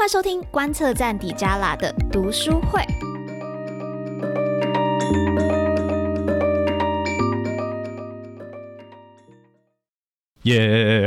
欢迎收听观测站底加拉的读书会。耶！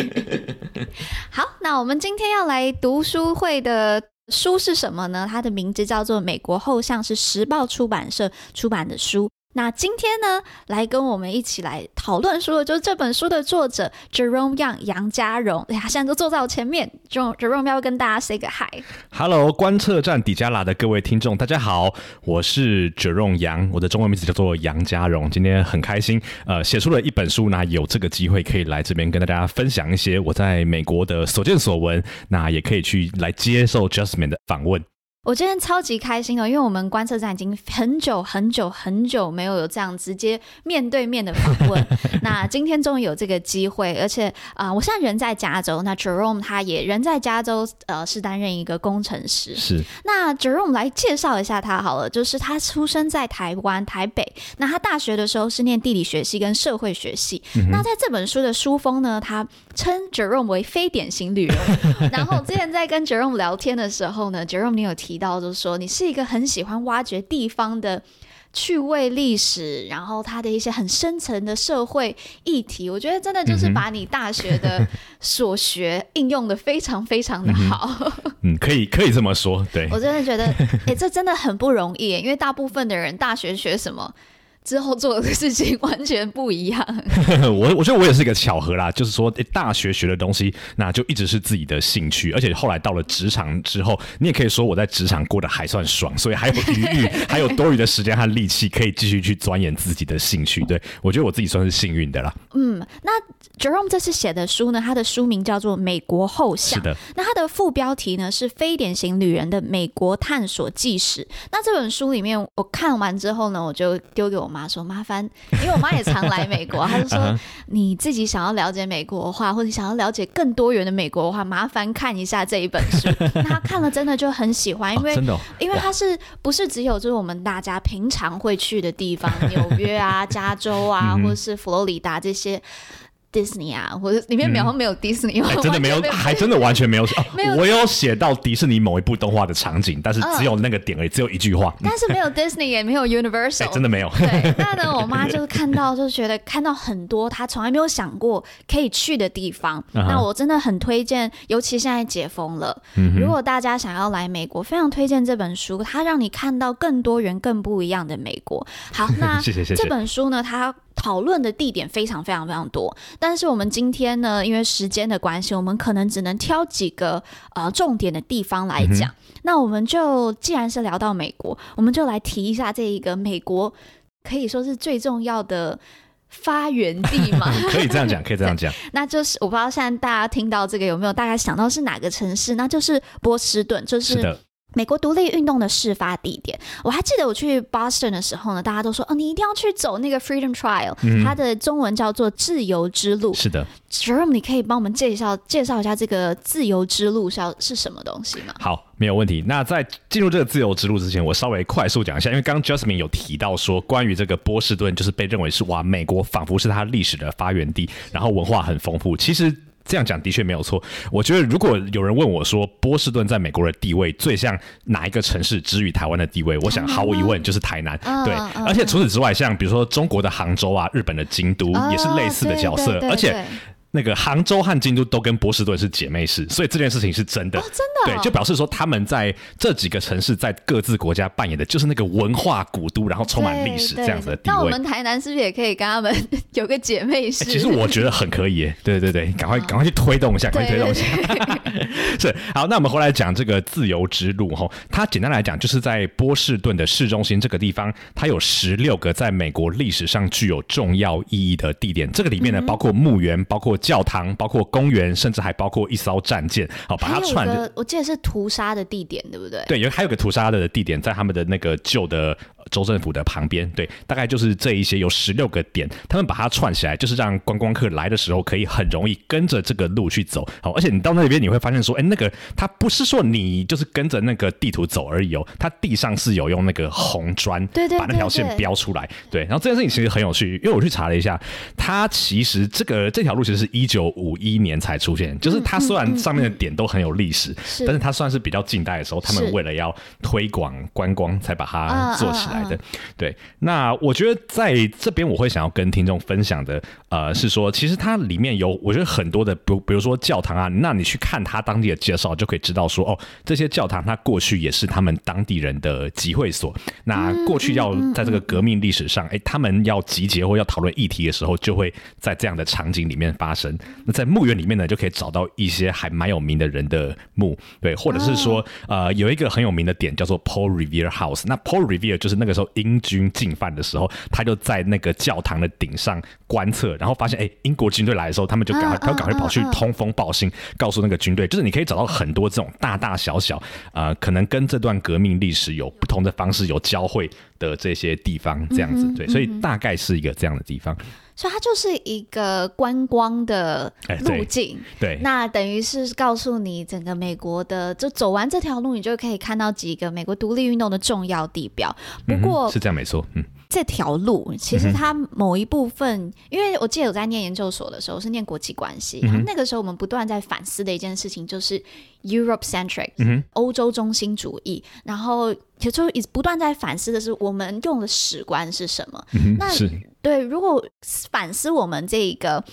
好，那我们今天要来读书会的书是什么呢？它的名字叫做《美国后巷》，是时报出版社出版的书。那今天呢，来跟我们一起来讨论书的，就是这本书的作者 Jerome Yang 杨家荣。哎呀，现在都坐在我前面，Jerome Jerome 要跟大家 say 个 hi。Hello，观测站底加拉的各位听众，大家好，我是 Jerome 杨我的中文名字叫做杨家荣。今天很开心，呃，写出了一本书，那有这个机会可以来这边跟大家分享一些我在美国的所见所闻，那也可以去来接受 Justman 的访问。我今天超级开心的，因为我们观测站已经很久很久很久没有有这样直接面对面的访问，那今天终于有这个机会，而且啊、呃，我现在人在加州，那 Jerome 他也人在加州，呃，是担任一个工程师。是。那 Jerome 来介绍一下他好了，就是他出生在台湾台北，那他大学的时候是念地理学系跟社会学系。嗯、那在这本书的书封呢，他称 Jerome 为非典型旅人。然后之前在跟 Jerome 聊天的时候呢，Jerome 你有提。到就是说，你是一个很喜欢挖掘地方的趣味历史，然后它的一些很深层的社会议题，我觉得真的就是把你大学的所学应用的非常非常的好。嗯，可以可以这么说，对。我真的觉得，哎，这真的很不容易，因为大部分的人大学学什么？之后做的事情 完全不一样。我我觉得我也是一个巧合啦，就是说，欸，大学学的东西，那就一直是自己的兴趣，而且后来到了职场之后，你也可以说我在职场过得还算爽，所以还有余裕，还有多余的时间和力气，可以继续去钻研自己的兴趣。对，我觉得我自己算是幸运的啦。嗯，那 Jerome 这次写的书呢，他的书名叫做《美国后巷》，是的。那他的副标题呢是《非典型旅人的美国探索纪实》。那这本书里面，我看完之后呢，我就丢给我。妈说麻烦，因为我妈也常来美国，她就说你自己想要了解美国的话，或者想要了解更多元的美国的话，麻烦看一下这一本书。她看了真的就很喜欢，因为、因为它是不是只有就是我们大家平常会去的地方，纽约啊、加州啊，或者是佛罗里达这些。迪士尼啊，或者里面没有没有迪士尼，真的没有，还真的完全没有。我有写到迪士尼某一部动画的场景，但是只有那个点而已，只有一句话。但是没有 Disney，也没有 Universal，真的没有。对，那呢，我妈就是看到，就觉得看到很多她从来没有想过可以去的地方。那我真的很推荐，尤其现在解封了，如果大家想要来美国，非常推荐这本书，它让你看到更多元、更不一样的美国。好，那谢谢谢谢。这本书呢，它。讨论的地点非常非常非常多，但是我们今天呢，因为时间的关系，我们可能只能挑几个呃重点的地方来讲。嗯、那我们就既然是聊到美国，我们就来提一下这一个美国可以说是最重要的发源地嘛？可以这样讲，可以这样讲。那就是我不知道现在大家听到这个有没有大概想到是哪个城市？那就是波士顿，就是。是美国独立运动的事发地点，我还记得我去 Boston 的时候呢，大家都说哦，你一定要去走那个 Freedom Trail，嗯，它的中文叫做自由之路。是的，Jerome，你可以帮我们介绍介绍一下这个自由之路是要是什么东西吗？好，没有问题。那在进入这个自由之路之前，我稍微快速讲一下，因为刚刚 Jasmine 有提到说，关于这个波士顿，就是被认为是哇，美国仿佛是它历史的发源地，然后文化很丰富。其实。这样讲的确没有错。我觉得如果有人问我说波士顿在美国的地位最像哪一个城市，之于台湾的地位，我想毫无疑问就是台南。对，而且除此之外，像比如说中国的杭州啊，日本的京都也是类似的角色，而且。那个杭州和京都都跟波士顿是姐妹市，所以这件事情是真的。哦，真的，哦。对，就表示说他们在这几个城市在各自国家扮演的就是那个文化古都，然后充满历史这样子的地位。那我们台南是不是也可以跟他们 有个姐妹市？其实我觉得很可以耶。对对对，赶快赶快去推动一下，赶快推动一下。是好，那我们回来讲这个自由之路哈。它简单来讲就是在波士顿的市中心这个地方，它有十六个在美国历史上具有重要意义的地点。这个里面呢，包括墓园，包括。教堂包括公园，甚至还包括一艘战舰，好把它串的。我记得是屠杀的地点，对不对？对，有还有个屠杀的地点，在他们的那个旧的州政府的旁边，对，大概就是这一些有十六个点，他们把它串起来，就是让观光客来的时候可以很容易跟着这个路去走。好，而且你到那边你会发现说，哎，那个它不是说你就是跟着那个地图走而已哦，它地上是有用那个红砖对对，把那条线标出来。对，然后这件事情其实很有趣，因为我去查了一下，它其实这个这条路其实是一九五一年才出现，就是它虽然上面的点都很有历史，但是它算是比较近代的时候，他们为了要推广观光才把它做起来的。对，那我觉得在这边我会想要跟听众分享的，呃，是说其实它里面有我觉得很多的，比比如说教堂啊，那你去看它当地的介绍，就可以知道说，哦，这些教堂它过去也是他们当地人的集会所。那过去要在这个革命历史上，哎，他们要集结或要讨论议题的时候，就会在这样的场景里面发生。那在墓园里面呢，就可以找到一些还蛮有名的人的墓，对，或者是说，呃，有一个很有名的点叫做 Paul Revere House。那 Paul Revere 就是那个时候英军进犯的时候，他就在那个教堂的顶上观测，然后发现，哎，英国军队来的时候，他们就赶快，他赶快跑去通风报信，告诉那个军队，就是你可以找到很多这种大大小小，呃，可能跟这段革命历史有不同的方式有交汇的这些地方，这样子，对，所以大概是一个这样的地方。所以它就是一个观光的路径，欸，对，那等于是告诉你整个美国的，就走完这条路，你就可以看到几个美国独立运动的重要地标。不过、嗯、是这样没错，嗯。这条路其实它某一部分，嗯、因为我记得我在念研究所的时候是念国际关系，嗯、然后那个时候我们不断在反思的一件事情就是 Europe centric，嗯、欧洲中心主义，然后也就一直不断在反思的是我们用的史观是什么。嗯、那对，如果反思我们这个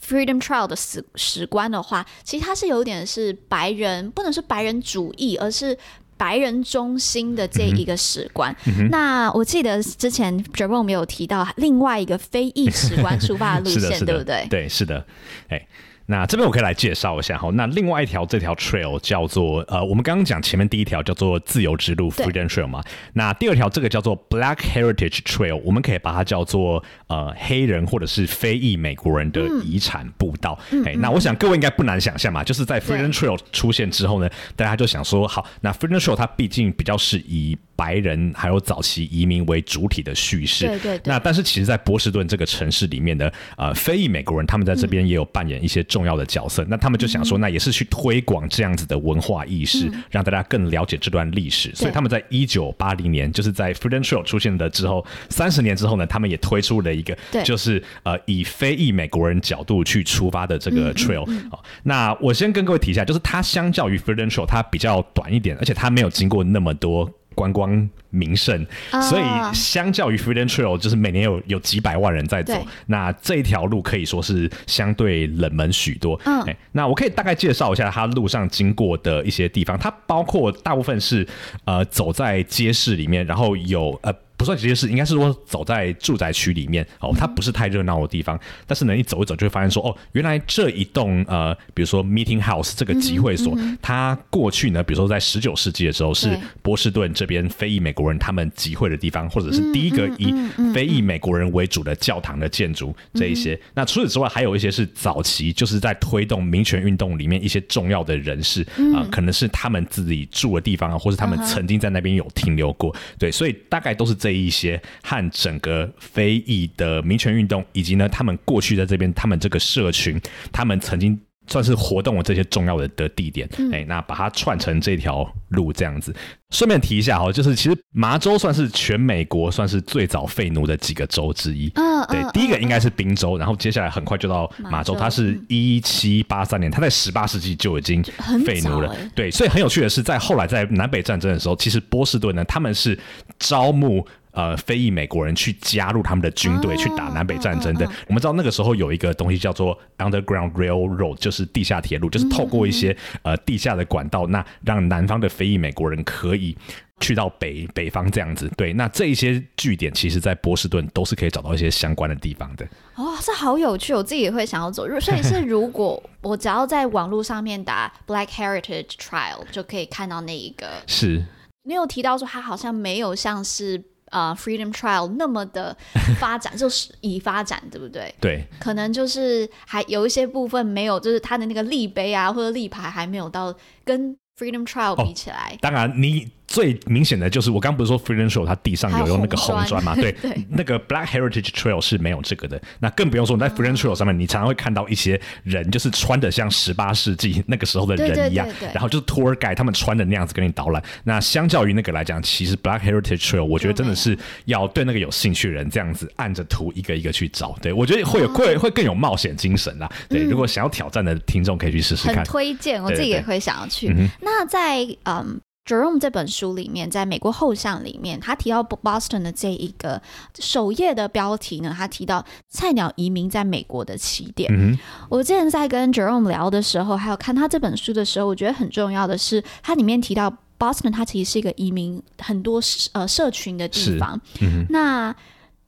Freedom Trail 的史史观的话，其实它是有点是白人，不能是白人主义，而是。白人中心的这一个史观，嗯，那我记得之前 Jerome 没有提到另外一个非裔史观 出发的路线，对不对？对，是的，哎。那这边我可以来介绍一下哈，那另外一条这条 trail 叫做呃，我们刚刚讲前面第一条叫做自由之路 Freedom Trail 嘛，那第二条这个叫做 Black Heritage Trail，我们可以把它叫做呃黑人或者是非裔美国人的遗产步道。哎、嗯，那我想各位应该不难想象嘛，就是在 Freedom Trail 出现之后呢，大家就想说，好，那 Freedom Trail 它毕竟比较是以白人还有早期移民为主体的叙事，对对对。那但是其实，在波士顿这个城市里面的呃非裔美国人，他们在这边也有扮演一些重要的角色。嗯、那他们就想说，那也是去推广这样子的文化意识，嗯、让大家更了解这段历史。所以他们在一九八零年，就是在 Freedom Trail 出现的之后，三十年之后呢，他们也推出了一个，就是呃以非裔美国人角度去出发的这个 Trail。嗯嗯嗯、那我先跟各位提一下，就是它相较于 Freedom Trail，它比较短一点，而且它没有经过那么多。观光名胜，所以相较于 Freedom Trail，就是每年有有几百万人在走，那这一条路可以说是相对冷门许多。嗯，欸、那我可以大概介绍一下它路上经过的一些地方，它包括大部分是呃走在街市里面，然后有呃。不算直接是，应该是说走在住宅区里面哦，它不是太热闹的地方。但是呢，你走一走就会发现说，哦，原来这一栋呃，比如说 Meeting House 这个集会所，嗯、它过去呢，比如说在十九世纪的时候是波士顿这边非裔美国人他们集会的地方，或者是第一个以非裔美国人为主的教堂的建筑这一些。那除此之外，还有一些是早期就是在推动民权运动里面一些重要的人士啊、呃，可能是他们自己住的地方啊，或是他们曾经在那边有停留过。对，所以大概都是这一些和整个非裔的民权运动，以及呢，他们过去在这边，他们这个社群，他们曾经算是活动的这些重要的的地点，哎、那把它串成这条路这样子。顺便提一下哦，就是其实麻州算是全美国算是最早废奴的几个州之一。嗯，对，第一个应该是宾州，然后接下来很快就到麻州，它是一七八三年，它在十八世纪就已经废奴了。对，所以很有趣的是，在后来在南北战争的时候，其实波士顿呢，他们是招募。呃，非裔美国人去加入他们的军队，去打南北战争的。我们知道那个时候有一个东西叫做 Underground Railroad，就是地下铁路，就是透过一些呃地下的管道，那让南方的非裔美国人可以去到北北方这样子。对，那这一些据点，其实在波士顿都是可以找到一些相关的地方的。哦，这好有趣，我自己也会想要走。所以是如果我只要在网络上面打 Black Heritage Trail，就可以看到那一个。是。你有提到说它好像没有像是。啊、uh，Freedom Trail 那么的 发展，就是已发展，对不对？对，可能就是还有一些部分没有，就是它的那个立碑啊或者立牌还没有到跟 Freedom Trail 比起来。哦、当然，你。最明显的就是我刚刚不是说 Freedom Trail 它地上有用那个红砖嘛？对，对那个 Black Heritage Trail 是没有这个的。那更不用说你在 Freedom Trail 上面，你常常会看到一些人就是穿的像十八世纪那个时候的人一样，然后就是 Tour Guide 他们穿的那样子跟你导览。那相较于那个来讲，其实 Black Heritage Trail 我觉得真的是要对那个有兴趣的人这样子按着图一个一个去找。对我觉得会有会会更有冒险精神啦。对，如果想要挑战的听众可以去试试看。很推荐，我自己也会想要去。那在嗯。Jerome 这本书里面，在美国后巷里面，他提到 Boston 的这一个首页的标题呢，他提到菜鸟移民在美国的起点。嗯、我之前在跟 Jerome 聊的时候，还有看他这本书的时候，我觉得很重要的是，它里面提到 Boston，它其实是一个移民很多呃社群的地方。嗯、那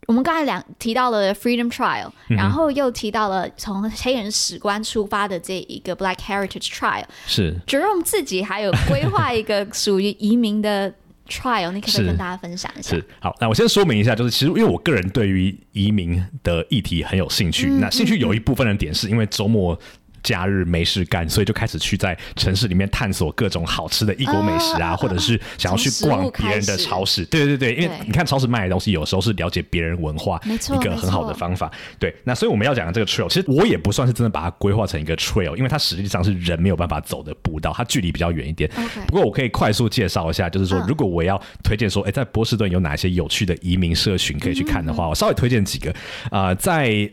我们刚才两提到了 Freedom Trail，然后又提到了从黑人史观出发的这一个 Black Heritage Trail。是，Jerome 自己还有规划一个 属于移民的 Trail，你可不可以跟大家分享一下？是，好，那我先说明一下，就是其实因为我个人对于移民的议题很有兴趣，嗯、那兴趣有一部分的点是因为周末。假日没事干，所以就开始去在城市里面探索各种好吃的异国美食啊，呃、或者是想要去逛别人的超市。对对对，因为你看超市卖的东西，有时候是了解别人文化一个很好的方法。对，那所以我们要讲的这个 trail，其实我也不算是真的把它规划成一个 trail，因为它实际上是人没有办法走的步道，它距离比较远一点。不过我可以快速介绍一下，就是说，如果我要推荐说，哎，在波士顿有哪些有趣的移民社群可以去看的话，嗯嗯嗯，我稍微推荐几个啊、呃，在。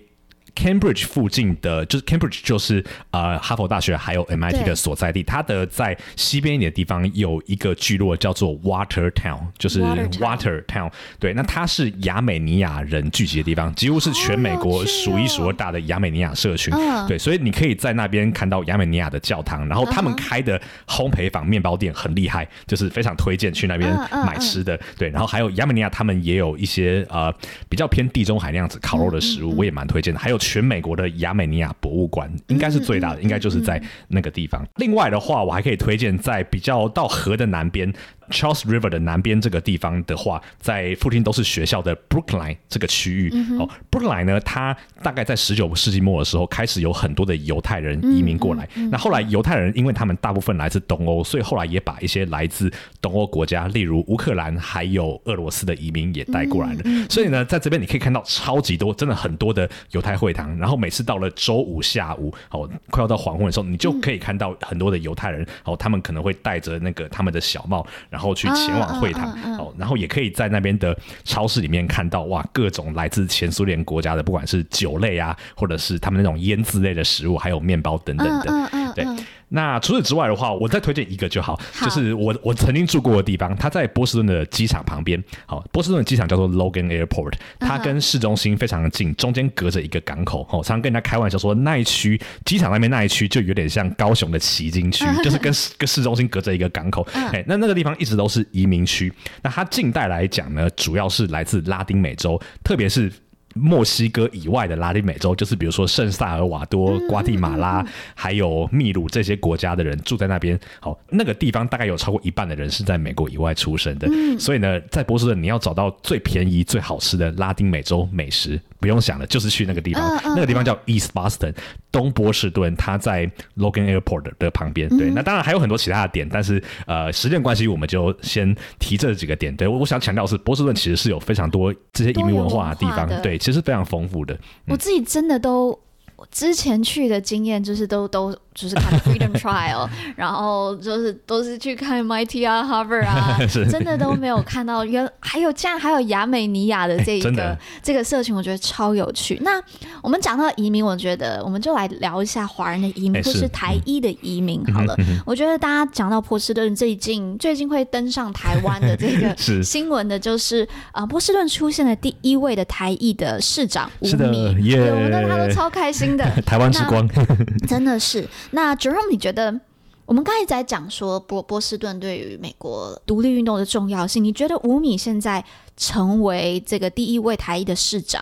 Cambridge 附近的，就是 Cambridge 就是呃哈佛大学还有 MIT 的所在地。它的在西边一点的地方有一个聚落叫做 Watertown，就是 Watertown。对，那它是亚美尼亚人聚集的地方，几乎是全美国数一数二大的亚美尼亚社群。对，所以你可以在那边看到亚美尼亚的教堂，然后他们开的烘焙坊面包店很厉害，就是非常推荐去那边买吃的。对，然后还有亚美尼亚他们也有一些呃比较偏地中海那样子烤肉的食物，我也蛮推荐的。还有。全美国的亚美尼亚博物馆应该是最大的，应该就是在那个地方。另外的话，我还可以推荐在比较到河的南边。Charles River 的南边这个地方的话，在附近都是学校的 Brookline 这个区域。嗯、哦，Brookline 呢，它大概在十九世纪末的时候开始有很多的犹太人移民过来。嗯嗯嗯、那后来犹太人因为他们大部分来自东欧，所以后来也把一些来自东欧国家，例如乌克兰还有俄罗斯的移民也带过来了。所以呢，在这边你可以看到超级多，真的很多的犹太会堂。然后每次到了周五下午，哦，快要到黄昏的时候，你就可以看到很多的犹太人。哦，他们可能会戴着那个他们的小帽。然后去前往会堂，哦，然后也可以在那边的超市里面看到哇，各种来自前苏联国家的，不管是酒类啊，或者是他们那种腌制类的食物，还有面包等等的，对。那除此之外的话，我再推荐一个就好，好就是我我曾经住过的地方，它在波士顿的机场旁边。好，波士顿的机场叫做 Logan Airport，它跟市中心非常的近，中间隔着一个港口。哦，常常跟人家开玩笑说，那一区机场那边那一区就有点像高雄的旗津区，就是跟跟市中心隔着一个港口。哎，那那个地方一直都是移民区。那它近代来讲呢，主要是来自拉丁美洲，特别是。墨西哥以外的拉丁美洲，就是比如说圣萨尔瓦多、瓜地马拉，还有秘鲁这些国家的人住在那边。好，那个地方大概有超过一半的人是在美国以外出生的。所以呢，在波士顿你要找到最便宜、最好吃的拉丁美洲美食，不用想了，就是去那个地方。那个地方叫 East Boston，东波士顿，它在 Logan Airport 的旁边。对，那当然还有很多其他的点，但是呃，时间关系，我们就先提这几个点。对，我我想强调的是，波士顿其实是有非常多这些移民文化的地方。对。其实非常丰富的，我自己真的都之前去的经验就是都都。就是看 Freedom Trail，然后就是都是去看 MIT 啊、Harvard 啊，真的都没有看到原还有竟然还有亚美尼亚的这一个、欸、这个社群，我觉得超有趣。那我们讲到移民，我觉得我们就来聊一下华人的移民，欸、或是台裔的移民好了。嗯、我觉得大家讲到波士顿最近最近会登上台湾的这个 新闻的，就是啊、呃，波士顿出现了第一位的台裔的市长吴宓，对，我们大家都超开心的，台湾之光，真的是。那 Jerome，你觉得我们刚才在讲说波波士顿对于美国独立运动的重要性，你觉得吴米现在成为这个第一位台裔的市长，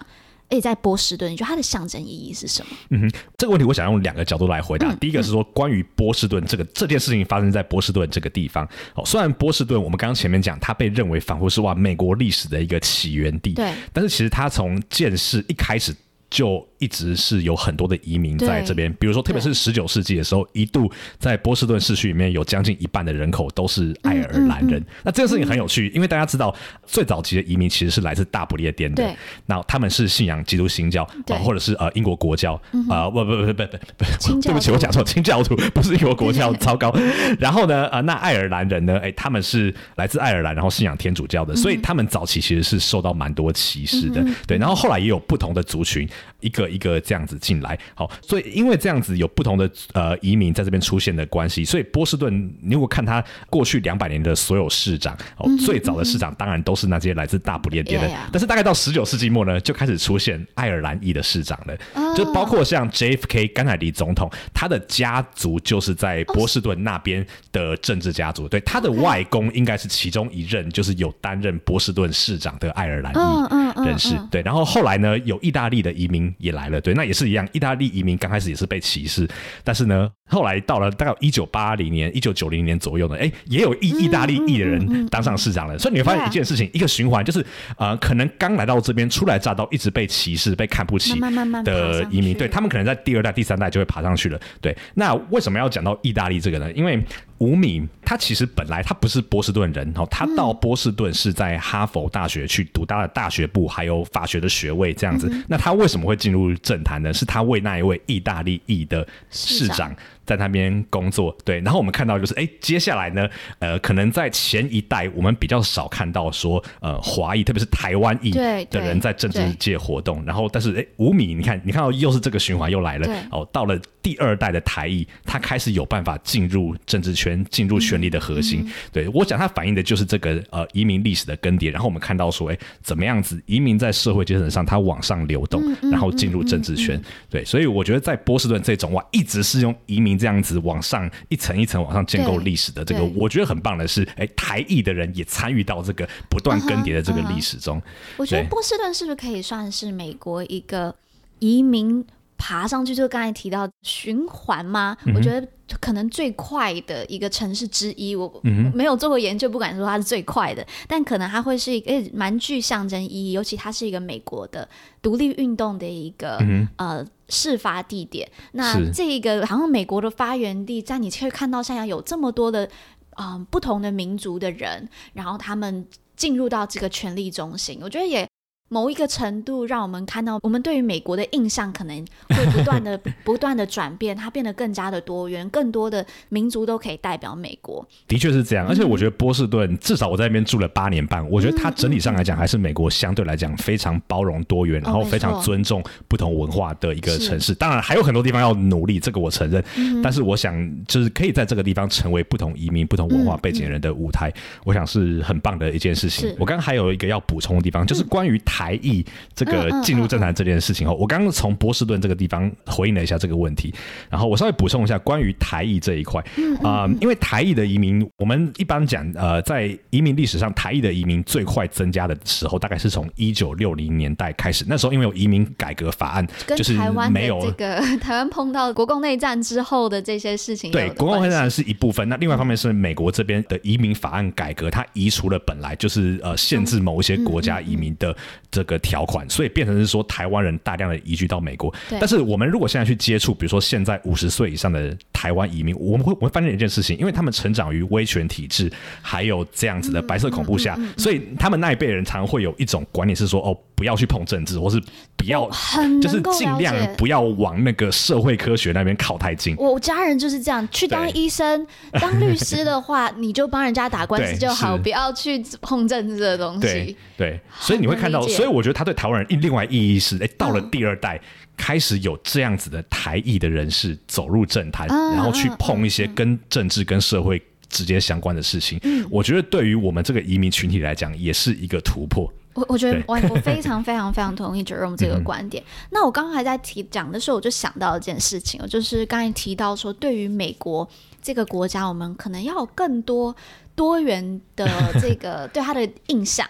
而且在波士顿，你觉得它的象征意义是什么？嗯哼，这个问题我想用两个角度来回答。嗯、第一个是说关于波士顿这个这件事情发生在波士顿这个地方。哦，虽然波士顿我们刚刚前面讲，它被认为仿佛是哇美国历史的一个起源地，对，但是其实它从建市一开始。就一直是有很多的移民在这边，比如说，特别是十九世纪的时候，一度在波士顿市区里面有将近一半的人口都是爱尔兰人。嗯嗯嗯、那这个事情很有趣，因为大家知道，最早期的移民其实是来自大不列颠的，那他们是信仰基督新教，对或者是呃英国国教，啊不不不不不不，对不起，我讲错，清教徒不是英国国教，糟糕。然后呢，呃，那爱尔兰人呢，哎，他们是来自爱尔兰，然后信仰天主教的，所以他们早期其实是受到蛮多歧视的，对。然后后来也有不同的族群。一个一个这样子进来，好，所以因为这样子有不同的呃移民在这边出现的关系，所以波士顿，你如果看他过去两百年的所有市长，哦，最早的市长当然都是那些来自大不列颠的，但是大概到十九世纪末呢，就开始出现爱尔兰裔的市长了，就包括像 JFK 甘乃迪总统，他的家族就是在波士顿那边的政治家族，对，他的外公应该是其中一任，就是有担任波士顿市长的爱尔兰裔人士，对，然后后来呢，有意大利的移民。也来了，对，那也是一样。意大利移民刚开始也是被歧视，但是呢，后来到了大概一九八零年、一九九零年左右呢，哎，也有意意大利裔的人当上市长了。嗯嗯嗯、所以你会发现一件事情，啊、一个循环，就是呃，可能刚来到这边初来乍到，一直被歧视、被看不起的移民，对他们可能在第二代、第三代就会爬上去了。对，那为什么要讲到意大利这个呢？因为吴敏他其实本来他不是波士顿人哦，他到波士顿是在哈佛大学去读他的大学部还有法学的学位这样子。那他为什么会进入政坛呢？是他为那一位意大利裔的市长。在那边工作，对，然后我们看到就是，哎，接下来呢，呃，可能在前一代我们比较少看到说，呃，华裔，特别是台湾裔的人在政治界活动，然后，但是，哎，吴敏，你看，你看到又是这个循环又来了，哦，到了第二代的台裔，他开始有办法进入政治圈，进入权力的核心，嗯、对我讲，他反映的就是这个呃移民历史的更迭，然后我们看到说，哎，怎么样子移民在社会阶层上他往上流动，然后进入政治圈，对，所以我觉得在波士顿这种哇，一直是用移民。这样子往上一层一层往上建构历史的这个，我觉得很棒的是，哎，台裔的人也参与到这个不断更迭的这个历史中。我觉得波士顿是不是可以算是美国一个移民爬上去，就刚才提到循环吗？我觉得可能最快的一个城市之一。我没有做过研究，不敢说它是最快的，但可能它会是一个蛮具象征意义，尤其它是一个美国的独立运动的一个呃。事发地点，那这个好像美国的发源地，在你可以看到现在有这么多的啊、呃、不同的民族的人，然后他们进入到这个权力中心，我觉得也。某一个程度，让我们看到我们对于美国的印象可能会不断的、不断的转变，它变得更加的多元，更多的民族都可以代表美国。的确是这样，而且我觉得波士顿、嗯、至少我在那边住了八年半，我觉得它整体上来讲还是美国相对来讲非常包容多元，嗯、然后非常尊重不同文化的一个城市。当然还有很多地方要努力，这个我承认。嗯、但是我想，就是可以在这个地方成为不同移民、不同文化背景的人的舞台，我想是很棒的一件事情。我刚刚还有一个要补充的地方，就是关于台。台裔这个进入政坛这件事情后，我刚刚从波士顿这个地方回应了一下这个问题，然后我稍微补充一下关于台裔这一块。啊，因为台裔的移民，我们一般讲呃，在移民历史上，台裔的移民最快增加的时候，大概是从一九六零年代开始，那时候因为有移民改革法案，就是没有这个 台湾碰到国共内战之后的这些事情，对，国共内战是一部分，那另外一方面是美国这边的移民法案改革，它移除了本来就是呃限制某一些国家移民的。这个条款，所以变成是说台湾人大量的移居到美国。但是我们如果现在去接触，比如说现在五十岁以上的台湾移民，我们会我会发现一件事情，因为他们成长于威权体制，还有这样子的白色恐怖下，嗯嗯嗯嗯、所以他们那一辈人常会有一种观念是说，哦，不要去碰政治，或是不要，就是尽量不要往那个社会科学那边靠太近。我家人就是这样，去当医生、对当律师的话，你就帮人家打官司就好，不要去碰政治的东西。对，对，所以你会看到。所以我觉得他对台湾人另外意义是，哎，到了第二代开始有这样子的台裔的人士走入政坛，然后去碰一些跟政治跟社会直接相关的事情。我觉得对于我们这个移民群体来讲，也是一个突破。我我觉得我我非常非常非常同意 Jerome 这个观点。那我刚刚还在提讲的时候，我就想到一件事情，就是刚才提到说，对于美国这个国家，我们可能要有更多多元的这个 对他的印象。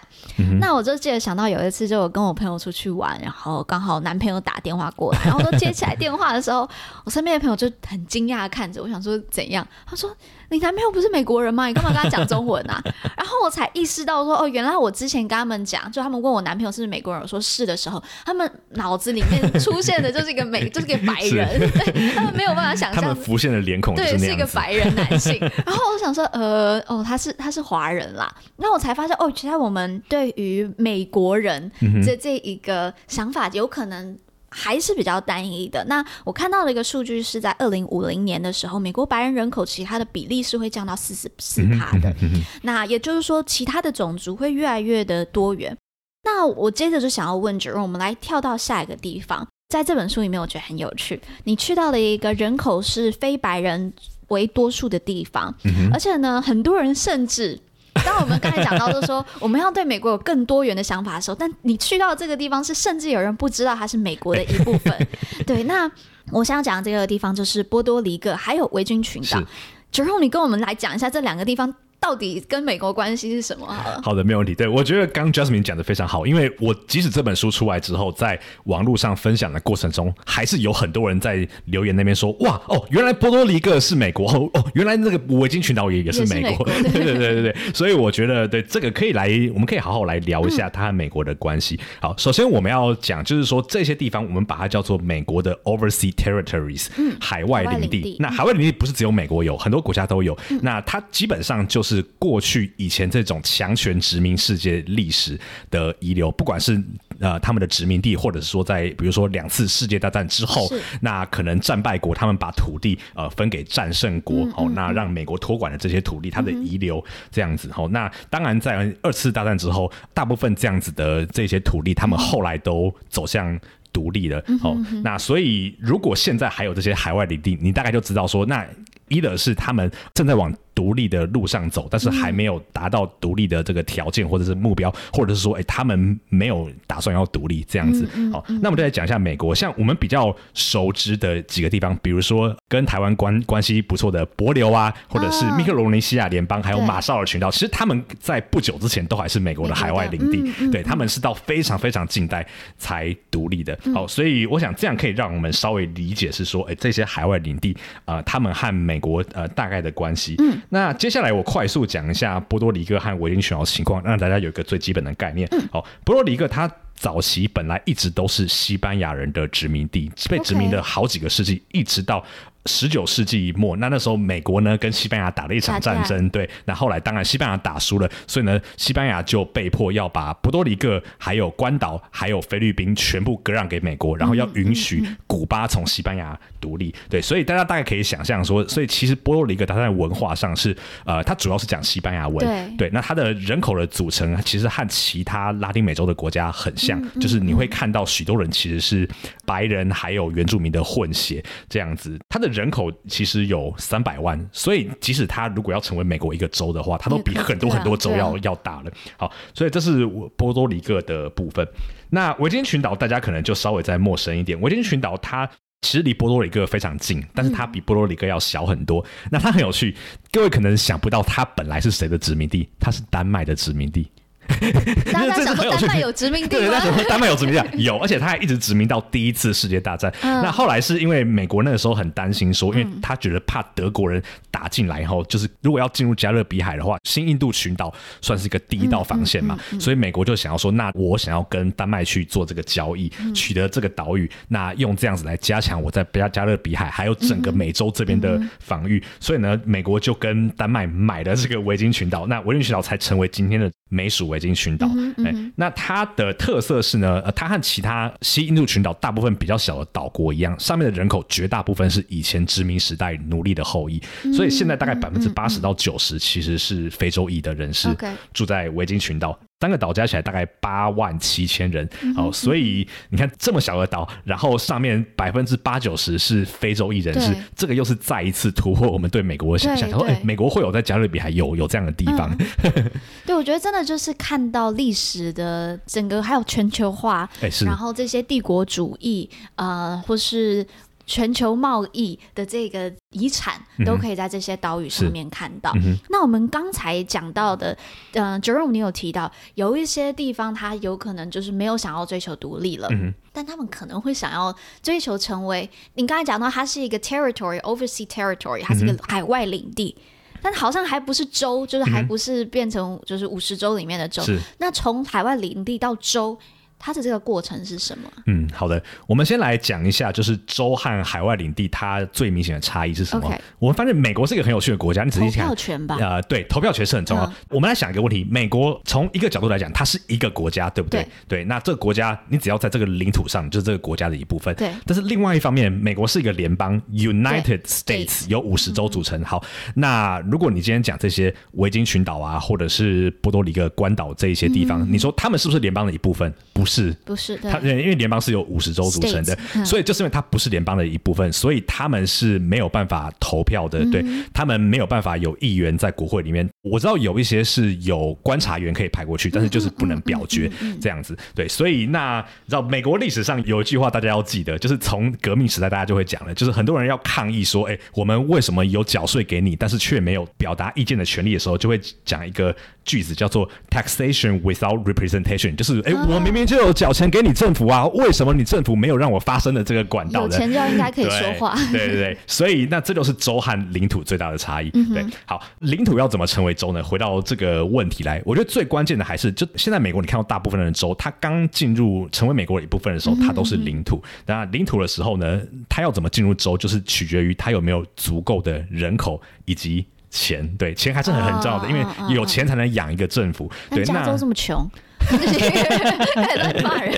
那我就记得想到有一次，就我跟我朋友出去玩，然后刚好男朋友打电话过来，然后都接起来电话的时候，我身边的朋友就很惊讶的看着我，想说怎样？他说：“你男朋友不是美国人吗？你干嘛跟他讲中文啊？” 然后我才意识到说：“哦，原来我之前跟他们讲，就他们问我男朋友是不是美国人，我说是的时候，他们脑子里面出现的就是一个美，就是一个白人，对，他们没有办法想象，他们浮现的脸孔对，是一个白人男性。然后我想说，呃，哦，他是他是华人啦。那我才发现，哦，其实我们对于美国人这这一个想法，有可能还是比较单一的。那我看到的一个数据是在二零五零年的时候，美国白人人口其他的比例是会降到四十四趴的。那也就是说，其他的种族会越来越的多元。那我接着就想要问 Jerome，我们来跳到下一个地方，在这本书里面，我觉得很有趣。你去到了一个人口是非白人为多数的地方，而且呢，很多人甚至。当我们刚才讲到，就是说我们要对美国有更多元的想法的时候，但你去到这个地方是，甚至有人不知道它是美国的一部分。对，那我想要讲的这个地方就是波多黎各，还有维京群岛。之后你跟我们来讲一下这两个地方。到底跟美国关系是什么？好，好的，没有问题。对，我觉得刚 Jasmine 讲的非常好，因为我即使这本书出来之后，在网络上分享的过程中，还是有很多人在留言那边说：“哇，哦，原来波多黎各是美国，哦，原来那个维京群岛也也是美国。美国” 对对对对对。所以我觉得，对这个可以来，我们可以好好来聊一下它和美国的关系。嗯、好，首先我们要讲，就是说这些地方，我们把它叫做美国的 Overseas Territories，嗯，海外领地。地那海外领地不是只有美国有，很多国家都有。嗯、那它基本上就是过去以前这种强权殖民世界历史的遗留，不管是呃他们的殖民地，或者是说在比如说两次世界大战之后，那可能战败国他们把土地呃分给战胜国，哦，那让美国托管的这些土地，它的遗留这样子，哦，那当然在二次大战之后，大部分这样子的这些土地，他们后来都走向独立了，哦，那所以如果现在还有这些海外领地，你大概就知道说，那一的是他们正在往。独立的路上走，但是还没有达到独立的这个条件或者是目标，或者是说，哎，他们没有打算要独立这样子。好，那我们再来讲一下美国，像我们比较熟知的几个地方，比如说跟台湾关关系不错的帛琉啊，或者是密克罗尼西亚联邦，还有马绍尔群岛，其实他们在不久之前都还是美国的海外领地，对，他们是到非常非常近代才独立的。好，所以我想这样可以让我们稍微理解是说，哎，这些海外领地啊，呃，他们和美国呃大概的关系。那接下来我快速讲一下波多黎各和维京群岛的情况，让大家有一个最基本的概念。好，波多黎各它早期本来一直都是西班牙人的殖民地，被殖民了好几个世纪，一直到。十九世纪末，那那时候美国呢跟西班牙打了一场战争，对，那后来当然西班牙打输了，所以呢西班牙就被迫要把波多黎各、还有关岛、还有菲律宾全部割让给美国，然后要允许古巴从西班牙独立，对，所以大家大概可以想象说，所以其实波多黎各它在文化上是呃，它主要是讲西班牙文，对，对，那它的人口的组成其实和其他拉丁美洲的国家很像，就是你会看到许多人其实是白人还有原住民的混血这样子，它的。人口其实有三百万，所以即使他如果要成为美国一个州的话，他都比很多很多州要要大了。好，所以这是波多黎各的部分。那维京群岛大家可能就稍微再陌生一点。维京群岛它其实离波多黎各非常近，但是它比波多黎各要小很多。那它很有趣，各位可能想不到它本来是谁的殖民地，它是丹麦的殖民地。大家想说丹麦有殖民地吗？对，丹麦有殖民地，有，而且他还一直殖民到第一次世界大战。嗯、那后来是因为美国那个时候很担心说，因为他觉得怕德国人打进来以后，就是如果要进入加勒比海的话，新印度群岛算是一个第一道防线嘛，嗯嗯嗯、所以美国就想要说，那我想要跟丹麦去做这个交易，取得这个岛屿，那用这样子来加强我在加加勒比海还有整个美洲这边的防御。所以呢，美国就跟丹麦买了这个维京群岛，那维京群岛才成为今天的美属维京群岛。嗯嗯欸，那它的特色是呢，呃，它和其他西印度群岛大部分比较小的岛国一样，上面的人口绝大部分是以前殖民时代奴隶的后裔，所以现在大概百分之八十到九十其实是非洲裔的人士住在维京群岛。三个岛加起来大概八万七千人，好、哦，所以你看这么小的岛，然后上面百分之八九十是非洲裔人士，这个又是再一次突破我们对美国的想象。说，哎，美国会有在加勒比海有有这样的地方？嗯、对，我觉得真的就是看到历史的整个还有全球化，然后这些帝国主义，呃，或是。全球贸易的这个遗产都可以在这些岛屿上面看到。嗯、那我们刚才讲到的，嗯、呃，Jerome，你有提到有一些地方它有可能就是没有想要追求独立了，嗯、但他们可能会想要追求成为你刚才讲到它是一个 territory，overseas territory，它是一个海外领地，嗯、但好像还不是州，就是还不是变成就是五十州里面的州。是那从海外领地到州。它的这个过程是什么？嗯，好的，我们先来讲一下，就是州和海外领地它最明显的差异是什么.我们发现美国是一个很有趣的国家，你仔细看，投票权吧？呃，对，投票权是很重要。嗯、我们来想一个问题：美国从一个角度来讲，它是一个国家，对不对？对，对，那这个国家，你只要在这个领土上，就是这个国家的一部分。对。但是另外一方面，美国是一个联邦，United States 由五十州组成。好，那如果你今天讲这些维京群岛啊，或者是波多黎各、关岛这一些地方，嗯、你说他们是不是联邦的一部分？不是，不是。它因为联邦是由五十州组成的，嗯、所以就是因为它不是联邦的一部分，所以他们是没有办法投票的。嗯、对，他们没有办法有议员在国会里面。我知道有一些是有观察员可以派过去，但是就是不能表决这样子。对，所以那你知道美国历史上有一句话大家要记得，就是从革命时代大家就会讲了，就是很多人要抗议说，哎，我们为什么有缴税给你，但是却没有表达意见的权利的时候，就会讲一个句子叫做 taxation without representation，就是哎，我明明就有缴钱给你。政府啊，为什么你政府没有让我发声的这个管道的？有钱就应该可以说话。对对对，所以那这就是州和领土最大的差异。对，好，领土要怎么成为州呢？回到这个问题来，我觉得最关键的还是，就现在美国你看到大部分的州，它刚进入成为美国的一部分的时候，它都是领土。那、嗯、领土的时候呢，它要怎么进入州，就是取决于它有没有足够的人口以及钱。对，钱还是很很重要的，哦、因为有钱才能养一个政府。嗯、对，加州这么穷。太乱 骂人。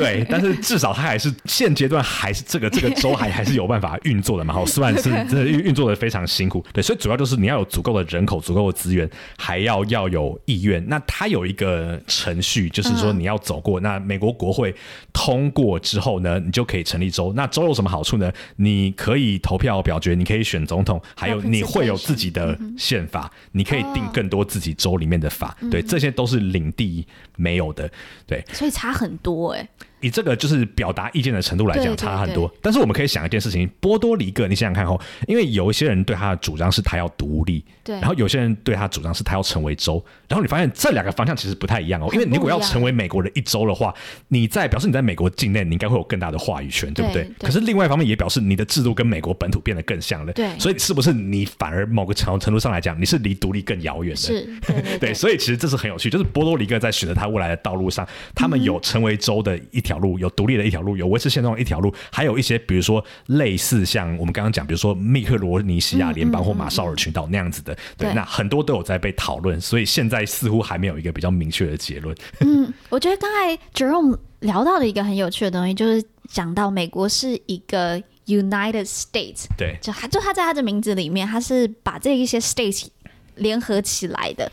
对，但是至少他还是现阶段还是这个这个州还还是有办法运作的嘛。好，虽然是真 的运运作的非常辛苦。对，所以主要就是你要有足够的人口、足够的资源，还要要有意愿。那他有一个程序，就是说你要走过那美国国会通过之后呢，你就可以成立州。那州有什么好处呢？你可以投票表决，你可以选总统，还有你会有自己的宪法，你可以定更多自己州里面的法。对，这些都是。领地没有的，对，所以差很多哎、欸。以这个就是表达意见的程度来讲，差很多。但是我们可以想一件事情：波多黎各，你想想看哦，因为有一些人对他的主张是他要独立，对，然后有些人对他的主张是他要成为州。然后你发现这两个方向其实不太一样哦。因为你如果要成为美国的一州的话，你在表示你在美国境内，你应该会有更大的话语权，对不对？可是另外一方面也表示你的制度跟美国本土变得更像了，对。所以是不是你反而某个程程度上来讲，你是离独立更遥远的？是，对，对。所以其实这是很有趣，就是波多黎各在选择他未来的道路上，他们有成为州的一条路，有独立的。一条路有维持现状一条路，还有一些比如说类似像我们刚刚讲，比如说密克罗尼西亚联邦或马绍尔群岛那样子的，对，对，那很多都有在被讨论，所以现在似乎还没有一个比较明确的结论。嗯，我觉得刚才 Jerome 聊到的一个很有趣的东西，就是讲到美国是一个 United States，对，就他就他在他的名字里面，他是把这一些 states 联合起来的。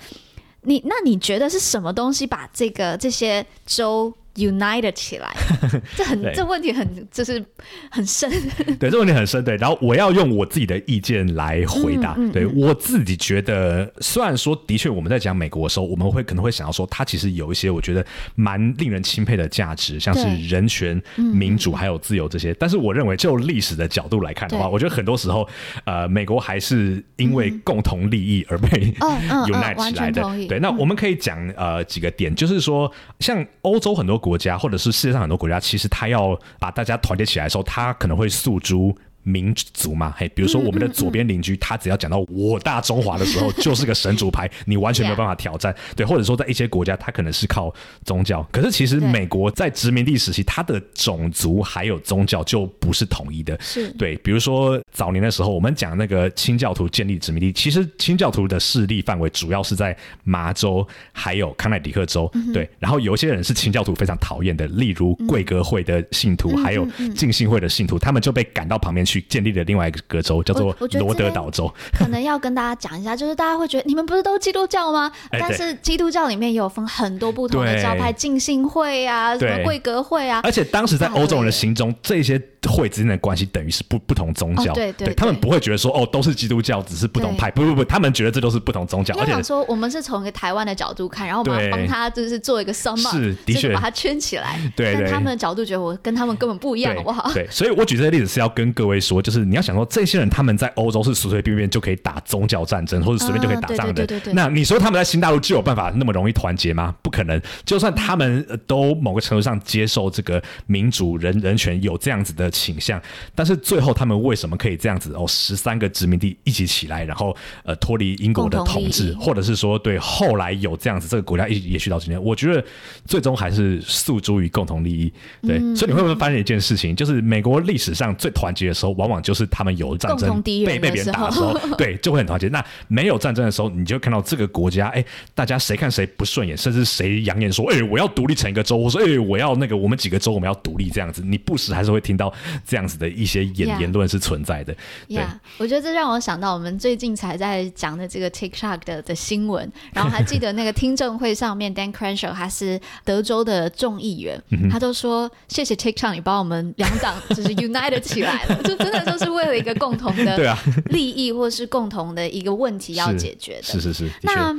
你那你觉得是什么东西把这个这些州？United 起来，这很这问题很就是很深。对，这问题很深。对，然后我要用我自己的意见来回答。嗯嗯、对我自己觉得，虽然说的确我们在讲美国的时候，我们会可能会想要说，它其实有一些我觉得蛮令人钦佩的价值，像是人权、民主还有自由这些。嗯、但是我认为，就历史的角度来看的话，我觉得很多时候，呃，美国还是因为共同利益而被、嗯、Unite 起来的。对，那我们可以讲呃几个点，就是说，像欧洲很多。国家或者是世界上很多国家，其实他要把大家团结起来的时候，他可能会诉诸。民族嘛，嘿，比如说我们的左边邻居，他只要讲到我大中华的时候，就是个神主牌，你完全没有办法挑战。对，或者说在一些国家，他可能是靠宗教，可是其实美国在殖民地时期，它的种族还有宗教就不是统一的。是对，比如说早年的时候，我们讲那个清教徒建立殖民地，其实清教徒的势力范围主要是在麻州还有康奈狄克州。对，然后有一些人是清教徒非常讨厌的，例如贵格会的信徒，还有浸信会的信徒，他们就被赶到旁边去。建立了另外一个州，叫做罗德岛州。可能要跟大家讲一下，就是大家会觉得你们不是都基督教吗？但是基督教里面也有分很多不同的教派，浸信会啊，什么贵格会啊。而且当时在欧洲人的心中，这些会之间的关系等于是不不同宗教，哦、对对，对，他们不会觉得说哦都是基督教，只是不同派，不不不，他们觉得这都是不同宗教。而且说我们是从一个台湾的角度看，然后我们帮他就是做一个 sum up，是的确把它圈起来。对，对，但他们的角度觉得我跟他们根本不一样，好不好？对，所以我举这个例子是要跟各位说，就是你要想说这些人他们在欧洲是随随便便就可以打宗教战争，或者随便就可以打仗的。对对对对对，那你说他们在新大陆就有办法那么容易团结吗？不可能。就算他们都某个程度上接受这个民主人人权有这样子的倾向，但是最后他们为什么可以这样子？哦，十三个殖民地一起起来，然后呃脱离英国的统治，或者是说对后来有这样子这个国家一直延续到今天？我觉得最终还是诉诸于共同利益。对，嗯、所以你会不会发现一件事情，就是美国历史上最团结的时候，往往就是他们有战争被被别人打的时候，对，就会很团结。那没有战争的时候，你就看到这个国家，哎，大家谁看谁不顺眼，甚至谁扬言说，哎，我要独立成一个州，我说，哎，我要那个我们几个州我们要独立这样子，你不时还是会听到这样子的一些言 Yeah. 言论是存在的。对，yeah, 我觉得这让我想到我们最近才在讲的这个 TikTok 的的新闻，然后还记得那个听证会上面，Dan Crenshaw 他是德州的众议员，他都说谢谢 TikTok，你把我们两党就是 United 起来了，就真的就是为了一个共同的 利益或是共同的一个问题要解决的。是是是，那。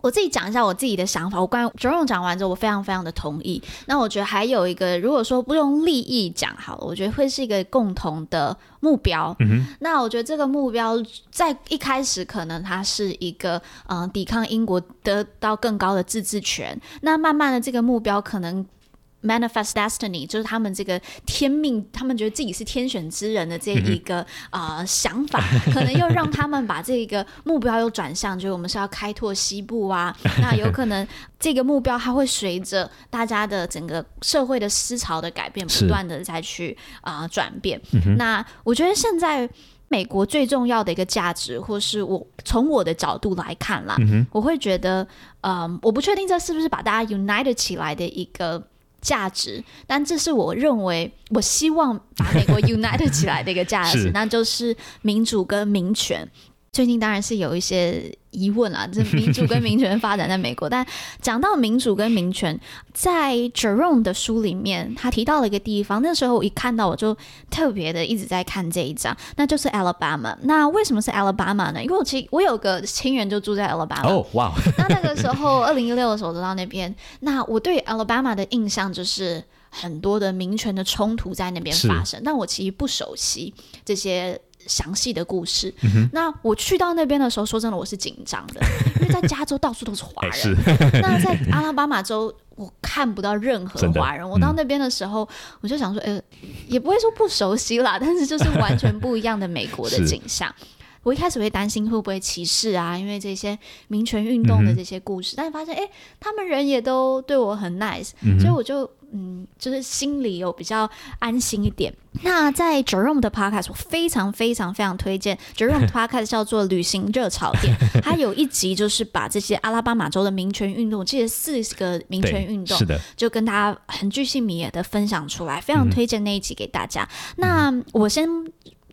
我自己讲一下我自己的想法。我关于 Jerome 讲完之后，我非常非常的同意。那我觉得还有一个，如果说不用利益讲好了，我觉得会是一个共同的目标。那我觉得这个目标在一开始可能它是一个嗯、呃，抵抗英国得到更高的自治权。那慢慢的这个目标可能。Manifest destiny 就是他们这个天命，他们觉得自己是天选之人的这一个啊、呃、想法，可能又让他们把这个目标又转向，就是我们是要开拓西部啊。那有可能这个目标它会随着大家的整个社会的思潮的改变，不断的再去啊转变。是那我觉得现在美国最重要的一个价值，或是我从我的角度来看啦，嗯、我会觉得，嗯、呃，我不确定这是不是把大家 united 起来的一个。价值，但这是我认为，我希望把美国 united 起来的一个价值，那就是民主跟民权。最近当然是有一些疑问啊，这 民主跟民权发展在美国。但讲到民主跟民权，在 Jerome 的书里面，他提到了一个地方。那时候我一看到，我就特别的一直在看这一章，那就是 Alabama。那为什么是 Alabama 呢？因为我其实我有个亲人就住在 Alabama。哦，哇！那那个时候，二零一六的时候走到那边，那我对 Alabama 的印象就是很多的民权的冲突在那边发生，但我其实不熟悉这些。详细的故事。嗯、那我去到那边的时候，说真的，我是紧张的，因为在加州到处都是华人。是那在阿拉巴马州，我看不到任何华人。嗯、我到那边的时候，我就想说，呃，也不会说不熟悉啦，但是就是完全不一样的美国的景象。我一开始会担心会不会歧视啊，因为这些民权运动的这些故事，嗯、但是发现，哎，他们人也都对我很 nice，、嗯、所以我就。嗯，就是心里有比较安心一点。那在 Jerome 的 Podcast，我非常非常非常推荐 Jerome 的 Podcast，叫做《旅行热潮店》。他有一集就是把这些阿拉巴马州的民权运动，这些四十个民权运动，是的，就跟大家很具细迷也的分享出来，非常推荐那一集给大家。嗯、那我先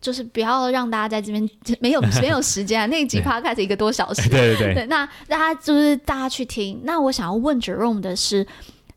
就是不要让大家在这边没有没有时间啊，那一集 Podcast 一个多小时，对对对，对。那大家就是大家去听。那我想要问 Jerome 的是。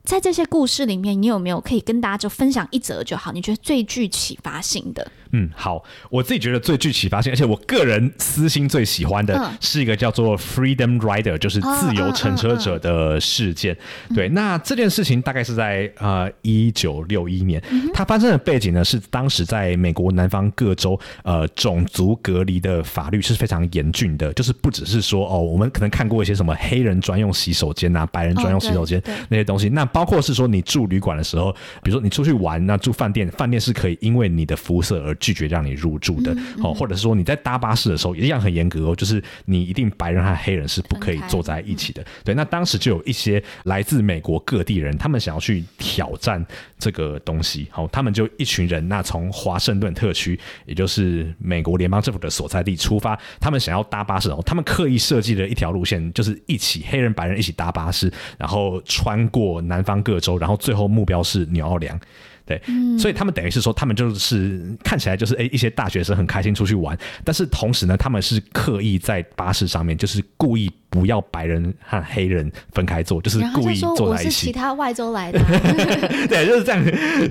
在这些故事里面，你有没有可以跟大家就分享一则就好？你觉得最具启发性的？嗯，好，我自己觉得最具启发性，而且我个人私心最喜欢的是一个叫做 Freedom Rider，就是自由乘车者的事件。对，那这件事情大概是在呃一九六一年，它发生的背景呢是当时在美国南方各州，呃，种族隔离的法律是非常严峻的，就是不只是说哦，我们可能看过一些什么黑人专用洗手间啊，白人专用洗手间那些东西，那包括是说你住旅馆的时候，比如说你出去玩，那住饭店，饭店是可以因为你的肤色而拒绝让你入住的，哦，或者是说你在搭巴士的时候也一样很严格哦，就是你一定白人和黑人是不可以坐在一起的。对，那当时就有一些来自美国各地人，他们想要去挑战这个东西，好，他们就一群人，那从华盛顿特区，也就是美国联邦政府的所在地出发，他们想要搭巴士，然后他们刻意设计了一条路线，就是一起黑人白人一起搭巴士，然后穿过南方各州，然后最后目标是纽奥良。对，嗯、所以他们等于是说，他们就是看起来就是哎，一些大学生很开心出去玩，但是同时呢，他们是刻意在巴士上面，就是故意不要白人和黑人分开坐，就是故意坐在一起。我是其他外州来的，对，就是这样，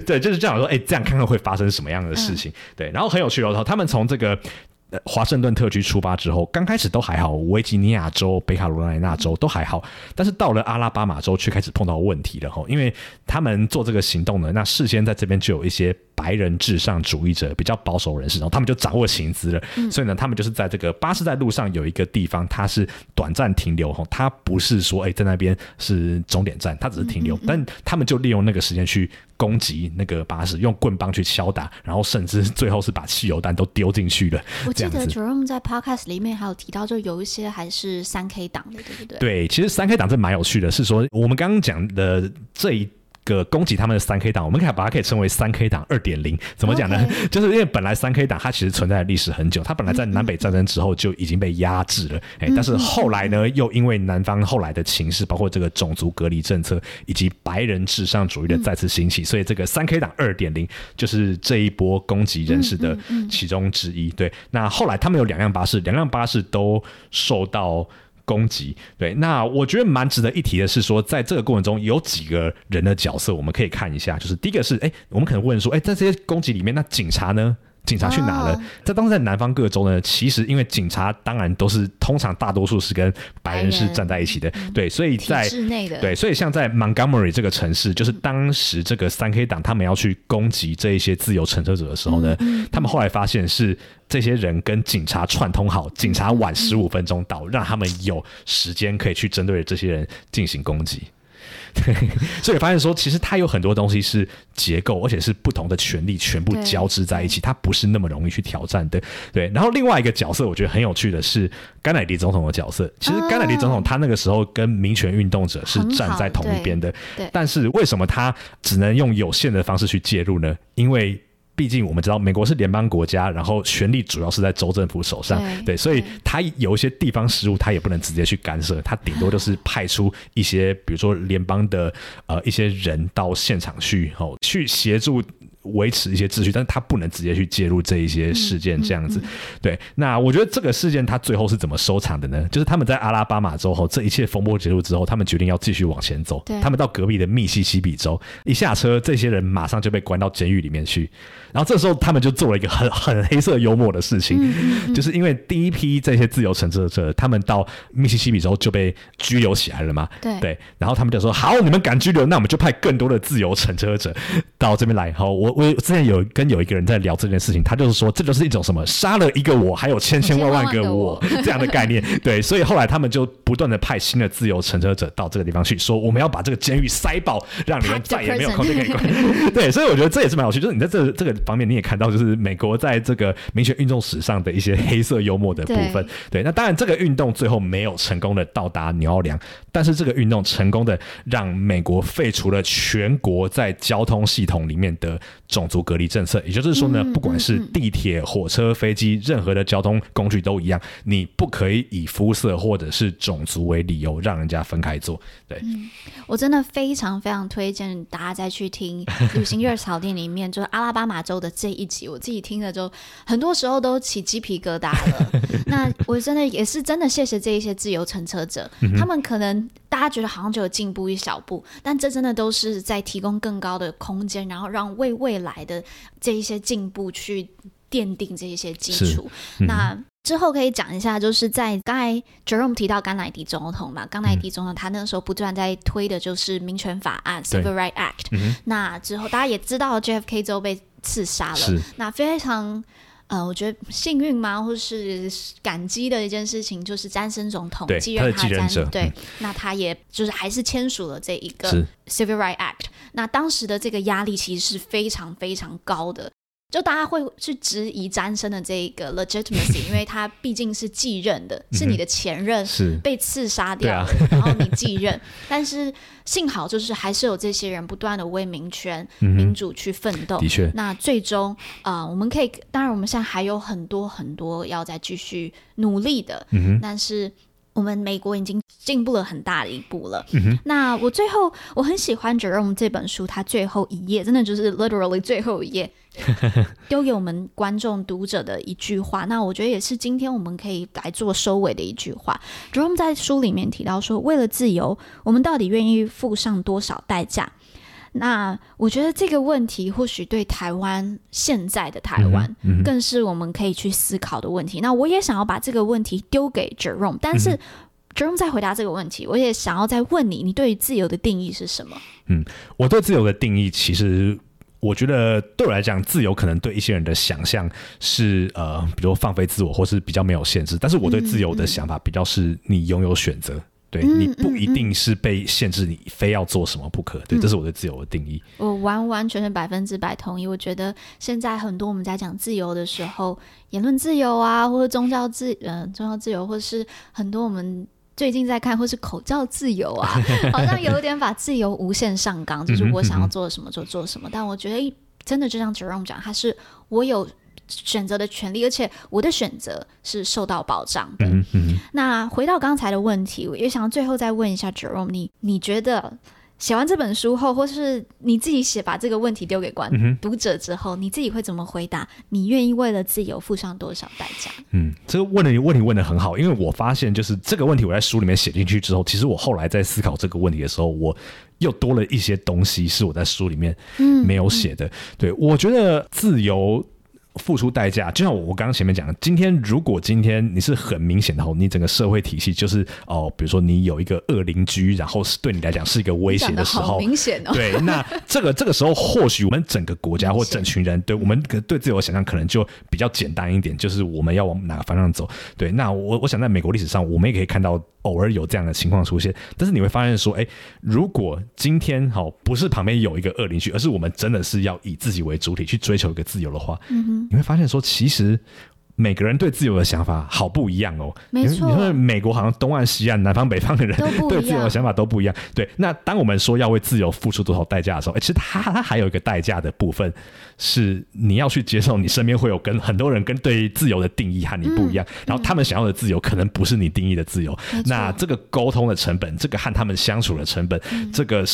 对，就是这样说，哎，这样看看会发生什么样的事情？嗯、对，然后很有趣哦，他们从这个。华盛顿特区出发之后，刚开始都还好，维吉尼亚州、北卡罗来纳州都还好，但是到了阿拉巴马州却开始碰到问题了哈，因为他们做这个行动呢，那事先在这边就有一些白人至上主义者、比较保守人士，然后他们就掌握行资了，嗯、所以呢，他们就是在这个巴士在路上有一个地方，它是短暂停留哈，它不是说哎在那边是终点站，它只是停留，嗯嗯嗯，但他们就利用那个时间去。攻击那个巴士，用棍棒去敲打，然后甚至最后是把汽油弹都丢进去了。我记得 Jerome 在 Podcast 里面还有提到，就有一些还是三 K 党的，对不对？对，其实三 K 党这蛮有趣的，是说我们刚刚讲的这一。个攻击他们的三 K 党，我们可以把它可以称为三 K 党二点零。怎么讲呢. 就是因为本来三 K 党它其实存在的历史很久，它本来在南北战争之后就已经被压制了。但是后来呢，又因为南方后来的情势，包括这个种族隔离政策以及白人至上主义的再次兴起，嗯、所以这个三 K 党二点零就是这一波攻击人士的其中之一。对，那后来他们有两辆巴士，两辆巴士都受到。攻击，对，那我觉得蛮值得一提的是说，在这个过程中有几个人的角色，我们可以看一下。就是第一个是，哎，我们可能问说，哎，在这些攻击里面，那警察呢？警察去哪了？在当时在南方各州呢，其实因为警察当然都是通常大多数是跟白人是站在一起的，对，所以在对，所以像在 Montgomery 这个城市，就是当时这个三 K 党他们要去攻击这一些自由乘车者的时候呢，他们后来发现是这些人跟警察串通好，警察晚十五分钟到，让他们有时间可以去针对这些人进行攻击。对，所以发现说，其实它有很多东西是结构，而且是不同的权利全部交织在一起，它不是那么容易去挑战的。对，然后另外一个角色，我觉得很有趣的是甘乃迪总统的角色。其实甘乃迪总统他那个时候跟民权运动者是站在同一边的，对。但是为什么他只能用有限的方式去介入呢？因为毕竟我们知道，美国是联邦国家，然后权力主要是在州政府手上，对，对，所以他有一些地方事务，他也不能直接去干涉，他顶多就是派出一些，比如说联邦的呃一些人到现场去，哦，去协助。维持一些秩序，但是他不能直接去介入这一些事件，这样子。嗯嗯嗯、对，那我觉得这个事件他最后是怎么收场的呢？就是他们在阿拉巴马州后，这一切风波结束之后，他们决定要继续往前走。对他们到隔壁的密西西比州，一下车，这些人马上就被关到监狱里面去。然后这时候他们就做了一个很 很黑色幽默的事情，就是因为第一批这些自由乘车者，他们到密西西比州就被拘留起来了嘛。对对，然后他们就说：“好，你们敢拘留，那我们就派更多的自由乘车者到这边来。”好，我。我之前有跟有一个人在聊这件事情，他就是说，这就是一种什么杀了一个我，还有千千万万个我这样的概念。对，所以后来他们就不断的派新的自由乘车者到这个地方去，说我们要把这个监狱塞爆，让你们再也没有空间可以关。对，所以我觉得这也是蛮有趣，就是你在这、这个方面你也看到，就是美国在这个民权运动史上的一些黑色幽默的部分。对，对，那当然这个运动最后没有成功的到达纽奥良，但是这个运动成功的让美国废除了全国在交通系统里面的。种族隔离政策，也就是说呢，不管是地铁、火车、飞机，任何的交通工具都一样，你不可以以肤色或者是种族为理由让人家分开坐。对，嗯，我真的非常非常推荐大家再去听《旅行热草店》里面，就是阿拉巴马州的这一集，我自己听了之后，很多时候都起鸡皮疙瘩了。那 我真的也是真的谢谢这一些自由乘车者，嗯、他们可能。大家觉得好像只有进步一小步，但这真的都是在提供更高的空间，然后让为未来的这一些进步去奠定这一些基础。嗯、那之后可以讲一下，就是在刚才 Jerome 提到甘乃迪总统嘛，甘乃迪总统他那个时候不断在推的就是民权法案 Civil Rights Act。嗯、那之后大家也知道 JFK 之后被刺杀了，那非常。呃，我觉得幸运吗，或是感激的一件事情，就是詹森总统继任他詹，对，嗯、那他也就是还是签署了这一个 Civil Rights Act。那当时的这个压力其实是非常非常高的。就大家会去质疑詹森的这个 legitimacy，因为他毕竟是继任的，是你的前任被刺杀掉了，然后你继任。但是幸好就是还是有这些人不断的为民权、民主去奋斗。的确，那最终啊，我们可以，当然我们现在还有很多很多要再继续努力的。但是我们美国已经进步了很大的一步了。嗯。那我最后我很喜欢 Jerome 这本书，它最后一页真的就是 literally 最后一页 丢给我们观众读者的一句话。那我觉得也是今天我们可以来做收尾的一句话。Jerome 在书里面提到说，为了自由，我们到底愿意付上多少代价？那我觉得这个问题或许对台湾现在的台湾，更是我们可以去思考的问题。那我也想要把这个问题丢给 Jerome，但是 Jerome 在回答这个问题，我也想要再问你，你对于自由的定义是什么？嗯，我对自由的定义，其实我觉得对我来讲，自由可能对一些人的想象是呃，比如放飞自我，或是比较没有限制。但是我对自由的想法比较是你拥有选择。对，你不一定是被限制，你非要做什么不可。对，这是我对自由的定义。我完完全全百分之百同意。我觉得现在很多我们在讲自由的时候，言论自由啊，或者宗教自嗯、呃、宗教自由，或是很多我们最近在看，或是口罩自由啊，好像有点把自由无限上纲，就是我想要做什么就做什么。但我觉得真的就像 Jerome 讲，他是我有。选择的权利，而且我的选择是受到保障的。嗯嗯、那回到刚才的问题，我也想最后再问一下 Jerome，你你觉得写完这本书后，或是你自己写把这个问题丢给观、嗯、读者之后，你自己会怎么回答？你愿意为了自由付上多少代价？嗯，这个问的问题问的很好，因为我发现就是这个问题，我在书里面写进去之后，其实我后来在思考这个问题的时候，我又多了一些东西是我在书里面没有写的。嗯嗯、对，我觉得自由。付出代价，就像我刚刚前面讲的，今天如果今天你是很明显的，你整个社会体系就是哦，比如说你有一个恶邻居，然后是对你来讲是一个威胁的时候，明显哦，对，那这个这个时候或许我们整个国家或整群人，对我们对自由的想象可能就比较简单一点，就是我们要往哪个方向走。对，那我我想在美国历史上，我们也可以看到。偶尔有这样的情况出现，但是你会发现说，哎，如果今天好不是旁边有一个恶邻居，而是我们真的是要以自己为主体去追求一个自由的话，嗯，你会发现说，其实。每个人对自由的想法好不一样哦。没错，你说美国好像东岸、西岸、南方、北方的人对自由的想法都不一样。对，那当我们说要为自由付出多少代价的时候，哎，其实它它还有一个代价的部分是你要去接受，你身边会有跟很多人跟对于自由的定义和你不一样，嗯、然后他们想要的自由可能不是你定义的自由。嗯、那这个沟通的成本，这个和他们相处的成本，嗯、这个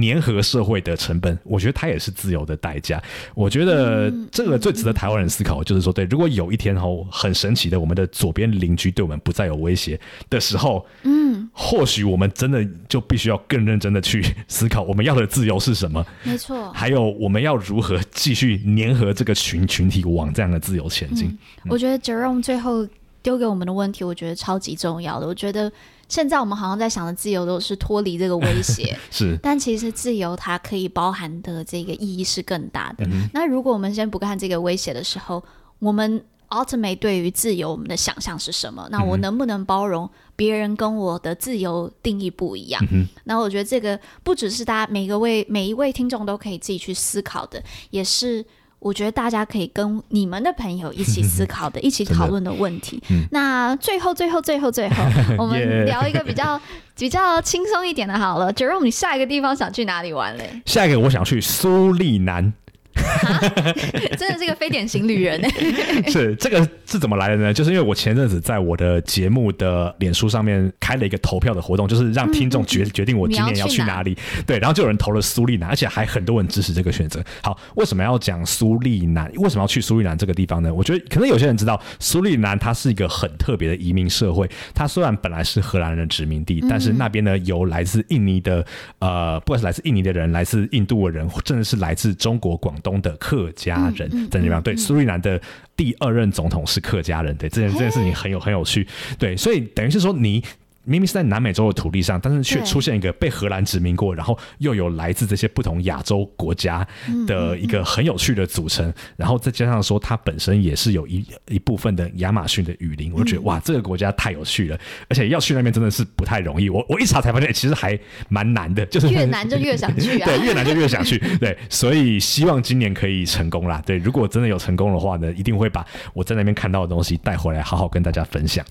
粘合社会的成本，我觉得它也是自由的代价。我觉得这个最值得台湾人思考就是说，对，如果有一天后很神奇的，我们的左边邻居对我们不再有威胁的时候，嗯，或许我们真的就必须要更认真的去思考，我们要的自由是什么？没错，还有我们要如何继续粘合这个群群体，往这样的自由前进。嗯嗯、我觉得 Jerome 最后丢给我们的问题，我觉得超级重要的。我觉得现在我们好像在想的自由都是脱离这个威胁，是，但其实自由它可以包含的这个意义是更大的。嗯、那如果我们先不看这个威胁的时候，我们。Ultimate 对于自由，我们的想象是什么？那我能不能包容别人跟我的自由定义不一样？嗯、那我觉得这个不只是大家每个位每一位听众都可以自己去思考的，也是我觉得大家可以跟你们的朋友一起思考的、一起讨论的问题。嗯、那最后、最后、最后、最后，我们聊一个比较 比较轻松一点的，好了。Jerome，你下一个地方想去哪里玩嘞？下一个我想去苏利南。真的是个非典型旅人呢。是这个是怎么来的呢？就是因为我前阵子在我的节目的脸书上面开了一个投票的活动，就是让听众决决定我今年要去哪里。对，然后就有人投了苏利南，而且还很多人支持这个选择。好，为什么要讲苏利南？为什么要去苏利南这个地方呢？我觉得可能有些人知道，苏利南它是一个很特别的移民社会。它虽然本来是荷兰人殖民地，但是那边呢有来自印尼的呃，不管是来自印尼的人，来自印度的人，甚至是来自中国广东的客家人在那边，对，苏利南的第二任总统是客家人，对，这件这件事情很有很有趣，对，所以等于是说你。明明是在南美洲的土地上，但是却出现一个被荷兰殖民过，然后又有来自这些不同亚洲国家的一个很有趣的组成，然后再加上说它本身也是有一一部分的亚马逊的雨林，我就觉得哇，这个国家太有趣了，而且要去那边真的是不太容易。我我一查才发现，其实还蛮难的，就是越难就越想去啊，对，越难就越想去，对，所以希望今年可以成功啦。对，如果真的有成功的话呢，一定会把我在那边看到的东西带回来，好好跟大家分享。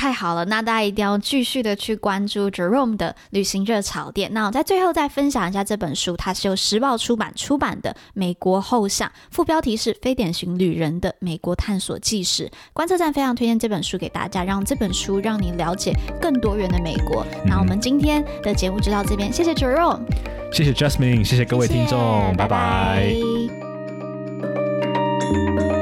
太好了，那大家一定要继续的去关注 Jerome 的旅行热潮店。那我在最后再分享一下这本书，它是由时报出版出版的《美国后巷》，副标题是《非典型旅人的美国探索纪实》。观测站非常推荐这本书给大家，让这本书让你了解更多元的美国。嗯、那我们今天的节目就到这边，谢谢 Jerome，谢谢 Jasmine，谢谢各位听众，谢谢拜拜。拜拜。